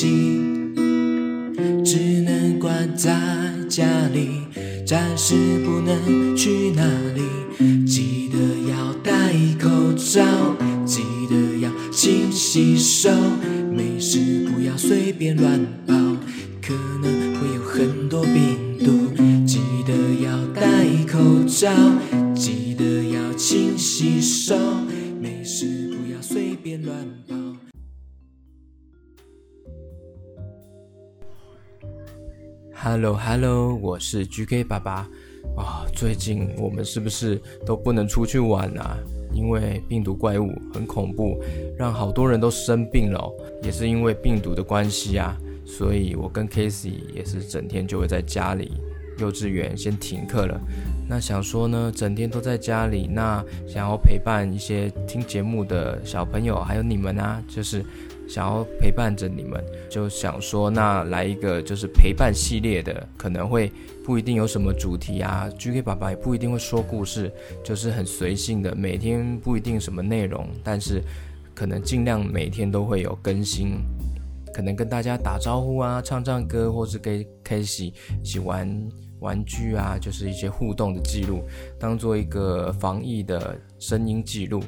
攻击，只能关在家里，暂时不能去哪里。记得要戴口罩，记得要勤洗手。Hello，Hello，我是 GK 爸爸。啊，最近我们是不是都不能出去玩啊？因为病毒怪物很恐怖，让好多人都生病了，也是因为病毒的关系啊，所以我跟 Casey 也是整天就会在家里，幼稚园先停课了。那想说呢，整天都在家里，那想要陪伴一些听节目的小朋友，还有你们啊，就是。想要陪伴着你们，就想说那来一个就是陪伴系列的，可能会不一定有什么主题啊。GK 爸爸也不一定会说故事，就是很随性的，每天不一定什么内容，但是可能尽量每天都会有更新，可能跟大家打招呼啊，唱唱歌，或是跟 k a s e 一起玩玩具啊，就是一些互动的记录，当做一个防疫的声音记录。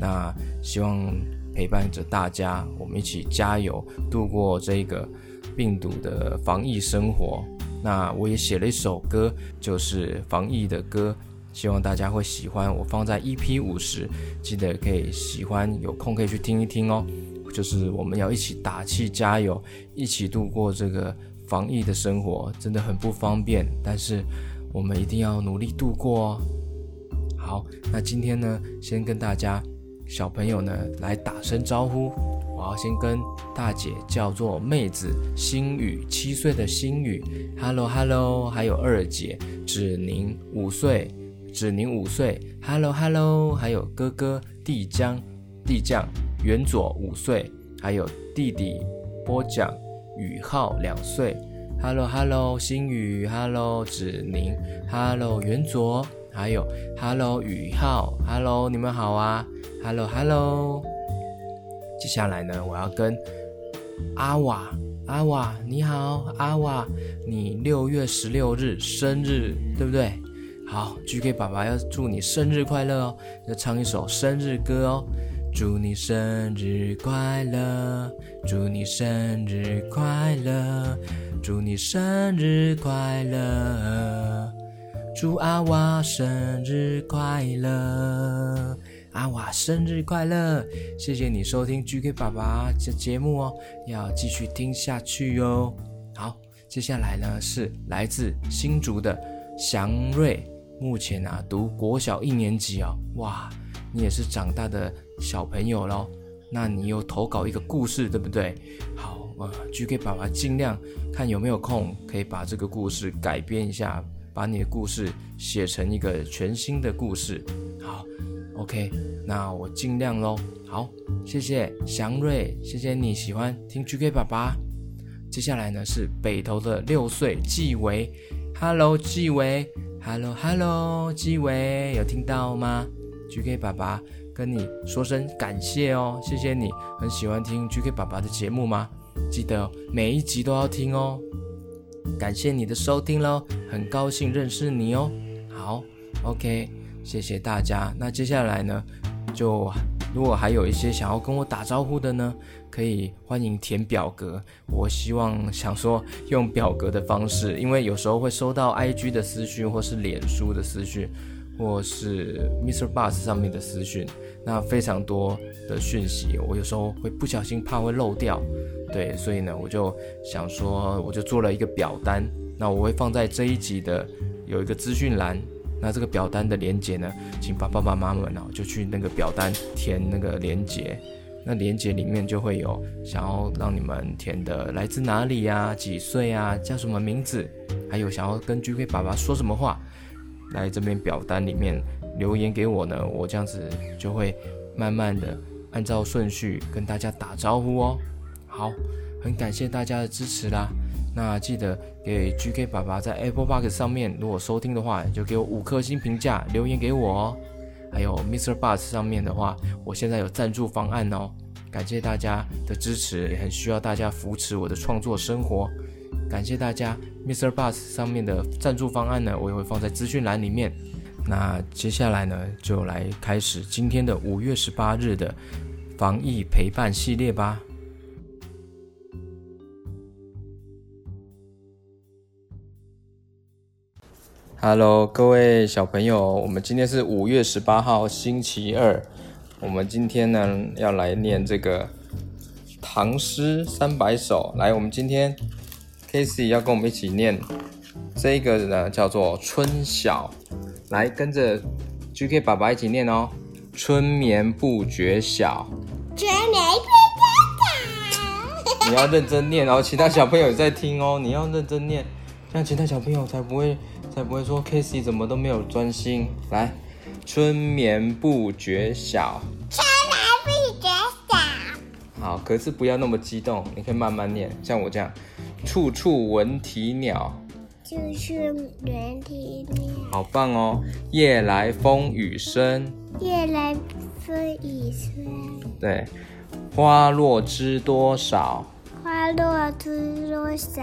那希望。陪伴着大家，我们一起加油，度过这个病毒的防疫生活。那我也写了一首歌，就是防疫的歌，希望大家会喜欢。我放在 EP 五十，记得可以喜欢，有空可以去听一听哦。就是我们要一起打气加油，一起度过这个防疫的生活，真的很不方便，但是我们一定要努力度过哦。好，那今天呢，先跟大家。小朋友呢，来打声招呼。我要先跟大姐叫做妹子心雨，七岁的心雨，Hello Hello。还有二姐芷宁，五岁，芷宁五岁，Hello Hello。还有哥哥地江，地江元佐五岁，还有弟弟波奖宇浩两岁，Hello Hello。心雨，Hello 芷宁，Hello 元佐。还有，Hello，宇浩，Hello，你们好啊，Hello，Hello。接下来呢，我要跟阿瓦，阿瓦，你好，阿瓦，你六月十六日生日，对不对？好，GK 爸爸要祝你生日快乐哦，要唱一首生日歌哦，祝你生日快乐，祝你生日快乐，祝你生日快乐。祝阿瓦生日快乐！阿瓦生日快乐！谢谢你收听 GK 爸爸的节目哦，要继续听下去哟。好，接下来呢是来自新竹的祥瑞，目前啊读国小一年级哦。哇，你也是长大的小朋友喽。那你又投稿一个故事，对不对？好，呃，GK 爸爸尽量看有没有空，可以把这个故事改编一下。把你的故事写成一个全新的故事，好，OK，那我尽量喽。好，谢谢祥瑞，谢谢你喜欢听 GK 爸爸。接下来呢是北投的六岁纪维，Hello 纪维，Hello Hello 纪维，有听到吗？GK 爸爸跟你说声感谢哦，谢谢你很喜欢听 GK 爸爸的节目吗？记得每一集都要听哦。感谢你的收听喽，很高兴认识你哦。好，OK，谢谢大家。那接下来呢，就如果还有一些想要跟我打招呼的呢，可以欢迎填表格。我希望想说用表格的方式，因为有时候会收到 IG 的私讯，或是脸书的私讯，或是 Mr. Bus 上面的私讯，那非常多的讯息，我有时候会不小心怕会漏掉。对，所以呢，我就想说，我就做了一个表单，那我会放在这一集的有一个资讯栏，那这个表单的连接呢，请爸爸妈妈们呢就去那个表单填那个连接，那连接里面就会有想要让你们填的来自哪里呀、几岁啊、叫什么名字，还有想要跟 GK 爸爸说什么话，来这边表单里面留言给我呢，我这样子就会慢慢的按照顺序跟大家打招呼哦。好，很感谢大家的支持啦。那记得给 GK 爸爸在 Apple Podcast 上面，如果收听的话，就给我五颗星评价，留言给我哦。还有 Mr. Bus 上面的话，我现在有赞助方案哦，感谢大家的支持，也很需要大家扶持我的创作生活，感谢大家。Mr. Bus 上面的赞助方案呢，我也会放在资讯栏里面。那接下来呢，就来开始今天的五月十八日的防疫陪伴系列吧。Hello，各位小朋友，我们今天是五月十八号星期二。我们今天呢要来念这个唐诗三百首。来，我们今天 Casey 要跟我们一起念这个呢，叫做《春晓》。来，跟着 GK 爸爸一起念哦。春眠不觉晓，春眠不觉晓。你要认真念哦，其他小朋友也在听哦，你要认真念，这样其他小朋友才不会。才不会说 Casey 怎么都没有专心。来，春眠不觉晓，春眠不觉晓。好，可是不要那么激动，你可以慢慢念，像我这样。处处闻啼鸟，处处闻啼鸟。好棒哦！夜来风雨声，夜来风雨声。对，花落知多少，花落知多少。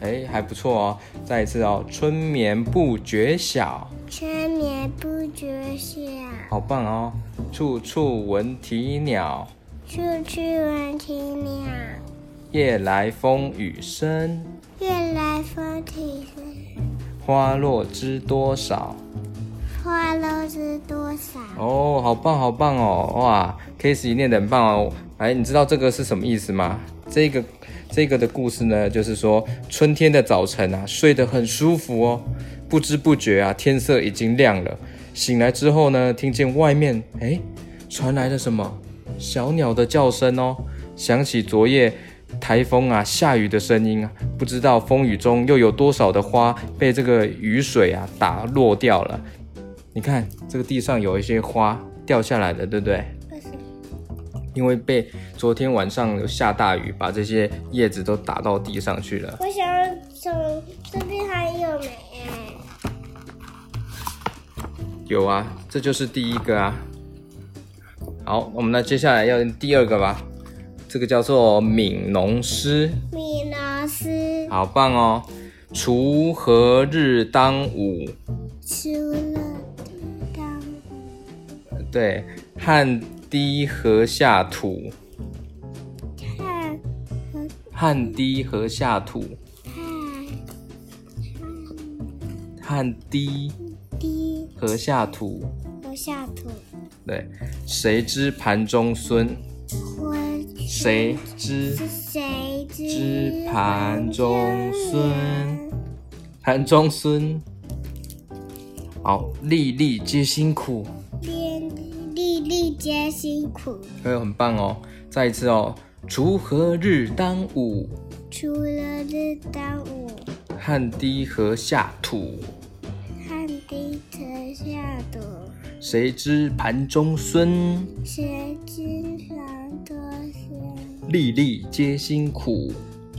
哎，还不错哦！再一次哦，春眠不觉晓，春眠不觉晓，好棒哦！处处闻啼鸟，处处闻啼鸟。夜来风雨声，夜来风雨声。花落知多少，花落知多少。哦，好棒，好棒哦！哇，Casey 念的很棒哦！哎，你知道这个是什么意思吗？这个。这个的故事呢，就是说春天的早晨啊，睡得很舒服哦，不知不觉啊，天色已经亮了。醒来之后呢，听见外面哎，传来了什么小鸟的叫声哦，想起昨夜台风啊下雨的声音啊，不知道风雨中又有多少的花被这个雨水啊打落掉了。你看这个地上有一些花掉下来的，对不对？因为被昨天晚上有下大雨，把这些叶子都打到地上去了。我想从这边还有没？有啊，这就是第一个啊。好，我们那接下来要第二个吧。这个叫做《悯农诗》。悯农诗。好棒哦！锄禾日当午。锄禾日当午。对，汗。滴禾下土，汗汗滴禾下土，汗滴滴禾下土，禾下土。对，谁知盘中飧？谁知谁知盘中孙？盘中孙。好，粒粒皆辛苦。粒粒皆辛苦，还有很棒哦！再一次哦，锄禾日当午，锄禾日当午，汗滴禾下土，汗滴禾下土。谁知盘中孙？谁知盘？粒粒皆辛苦，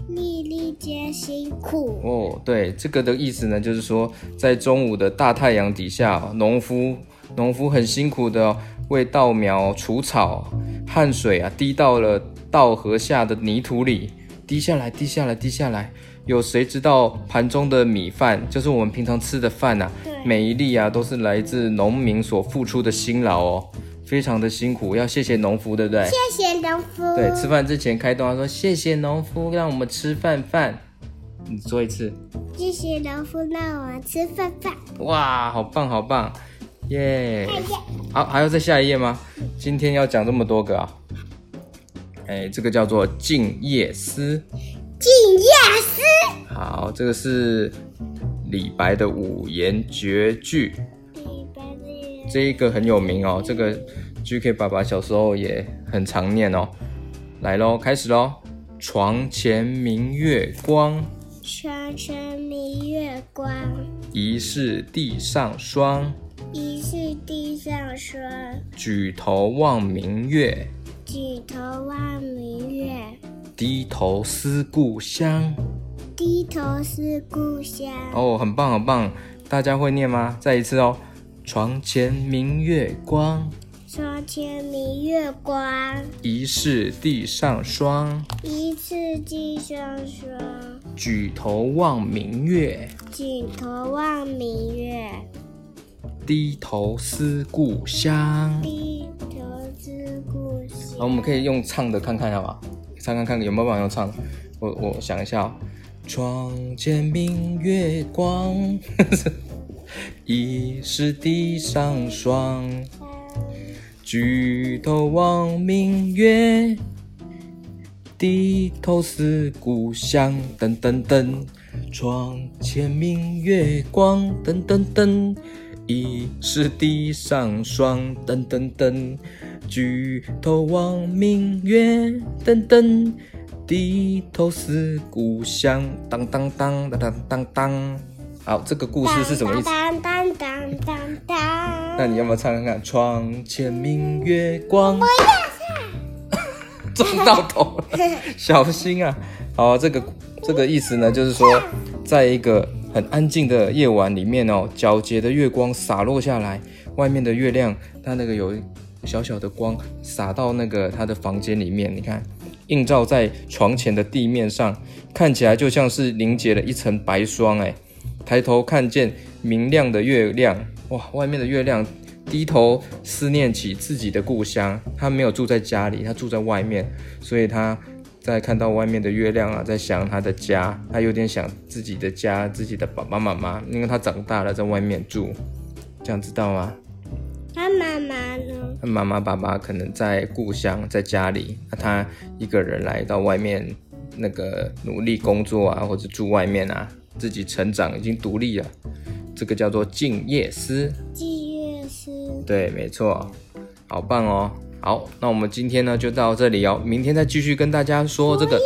粒粒皆辛苦。哦，对，这个的意思呢，就是说在中午的大太阳底下，农夫农夫很辛苦的哦。为稻苗除草，汗水啊滴到了稻禾下的泥土里，滴下来，滴下来，滴下来。有谁知道盘中的米饭，就是我们平常吃的饭呐、啊？对每一粒啊都是来自农民所付出的辛劳哦，非常的辛苦，要谢谢农夫，对不对？谢谢农夫。对，吃饭之前开动，他说谢谢农夫让我们吃饭饭。你说一次。谢谢农夫让我们吃饭饭。哇，好棒，好棒。耶、yeah！好，还要再下一页吗？今天要讲这么多个啊！哎，这个叫做《静夜思》。静夜思。好，这个是李白的五言绝句。这一个很有名哦，这个 GK 爸爸小时候也很常念哦。来喽，开始喽！床前明月光。床前明月光。疑是地上霜。疑是地上霜，举头望明月，举头望明月，低头思故乡。低头思故乡。哦，很棒很棒，大家会念吗？再一次哦。床前明月光。床前明月光，疑是地上霜。疑是地上霜。举头望明月，举头望明月。低头思故乡，低头思故乡。好，我们可以用唱的看看，好不好？唱看看有没有办法用唱。我我想一下，床前明月光，疑是地上霜。举头望明月，低头思故乡。噔噔噔，床前明月光。噔噔噔，疑是地上霜。噔噔噔，举头望明月。噔噔，低头思故乡。当当当当当当当。好，这个故事是什么意思？当当当当当。那你要不要唱看看？床前明月光。我要唱。撞到头了，小心啊！好，这个这个意思呢，就是说，在一个很安静的夜晚里面哦，皎洁的月光洒落下来，外面的月亮，它那个有小小的光洒到那个他的房间里面，你看，映照在床前的地面上，看起来就像是凝结了一层白霜哎。抬头看见明亮的月亮，哇！外面的月亮，低头思念起自己的故乡。他没有住在家里，他住在外面，所以他在看到外面的月亮啊，在想他的家，他有点想自己的家，自己的爸爸妈妈，因为他长大了，在外面住，这样知道吗？他妈妈呢？他妈妈、爸爸可能在故乡，在家里，那他一个人来到外面，那个努力工作啊，或者住外面啊。自己成长已经独立了，这个叫做静夜思。静夜思。对，没错，好棒哦。好，那我们今天呢就到这里哦，明天再继续跟大家说这个。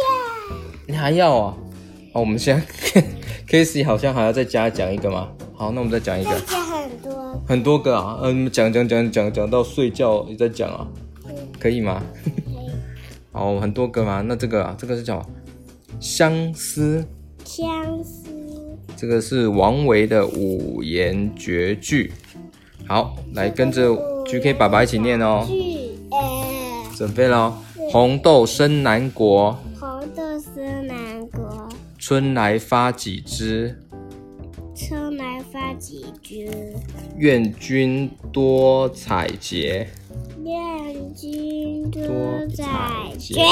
你还要啊？好，我们先 k a s e y 好像还要再加讲一个吗？好，那我们再讲一个。很多。很多个啊，嗯，讲讲讲讲讲到睡觉你再讲啊，可以吗？可以。好，很多个嘛，那这个啊，这个是叫相思。相思。这个是王维的五言绝句，好，来跟着 GK 爸爸一起念哦。准备喽！红豆生南国，红豆生南国。春来发几枝，春来发几枝。愿君多采撷，愿君多采撷。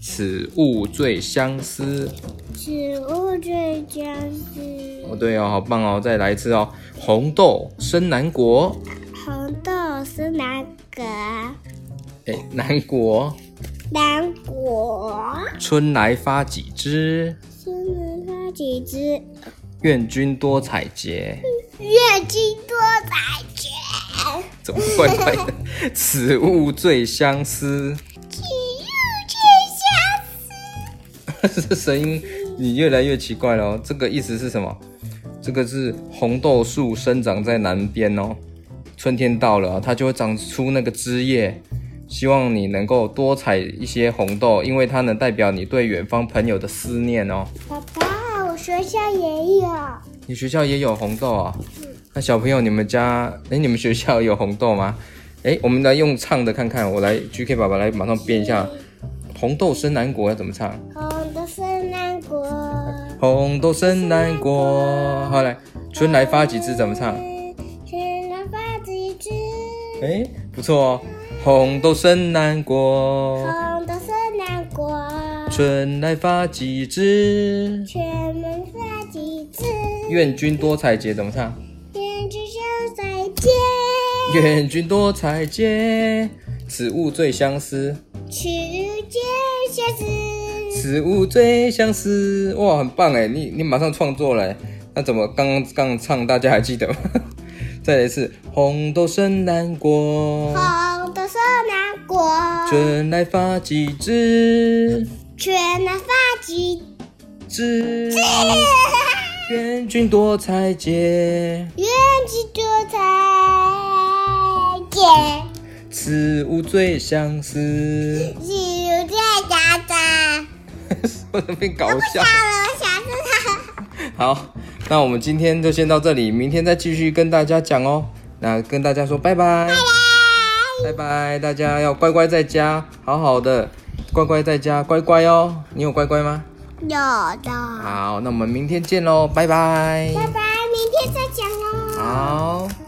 此物最相思，此物最相思。哦，对哦，好棒哦！再来一次哦。红豆生南国，红豆生南国。哎，南国，南国。春来发几枝，春来发几枝。愿君多采撷，愿君多采撷。怎么怪怪的？此物最相思 此物最相思。这声音你越来越奇怪了哦，这个意思是什么？这个是红豆树生长在南边哦，春天到了，它就会长出那个枝叶，希望你能够多采一些红豆，因为它能代表你对远方朋友的思念哦。爸爸，我学校也有。你学校也有红豆啊？那小朋友，你们家哎，你们学校有红豆吗？哎，我们来用唱的看看，我来 GK 爸爸来马上编一下，红豆生南国要怎么唱？红豆生南国。好来，春来发几枝怎么唱？春来发几枝。哎，不错哦。红豆生南国，红豆生南国。春来发几枝，春来发几枝。愿君多采撷怎么唱？愿君多采撷，愿君多采撷。此物最相思，此物最相思。此物最相思，哇，很棒哎！你你马上创作了，那怎么刚刚唱大家还记得吗？再来一次，红豆生南国，红豆生南国，春来发几枝，春来发几枝，愿君多采撷，愿君多采撷，此物最相思，此物最相思。为什么变搞笑？了，我想知道。好，那我们今天就先到这里，明天再继续跟大家讲哦。那跟大家说拜拜，拜拜，大家要乖乖在家，好好的，乖乖在家，乖乖哦。你有乖乖吗？有的。好，那我们明天见喽，拜拜。拜拜，明天再讲哦。好。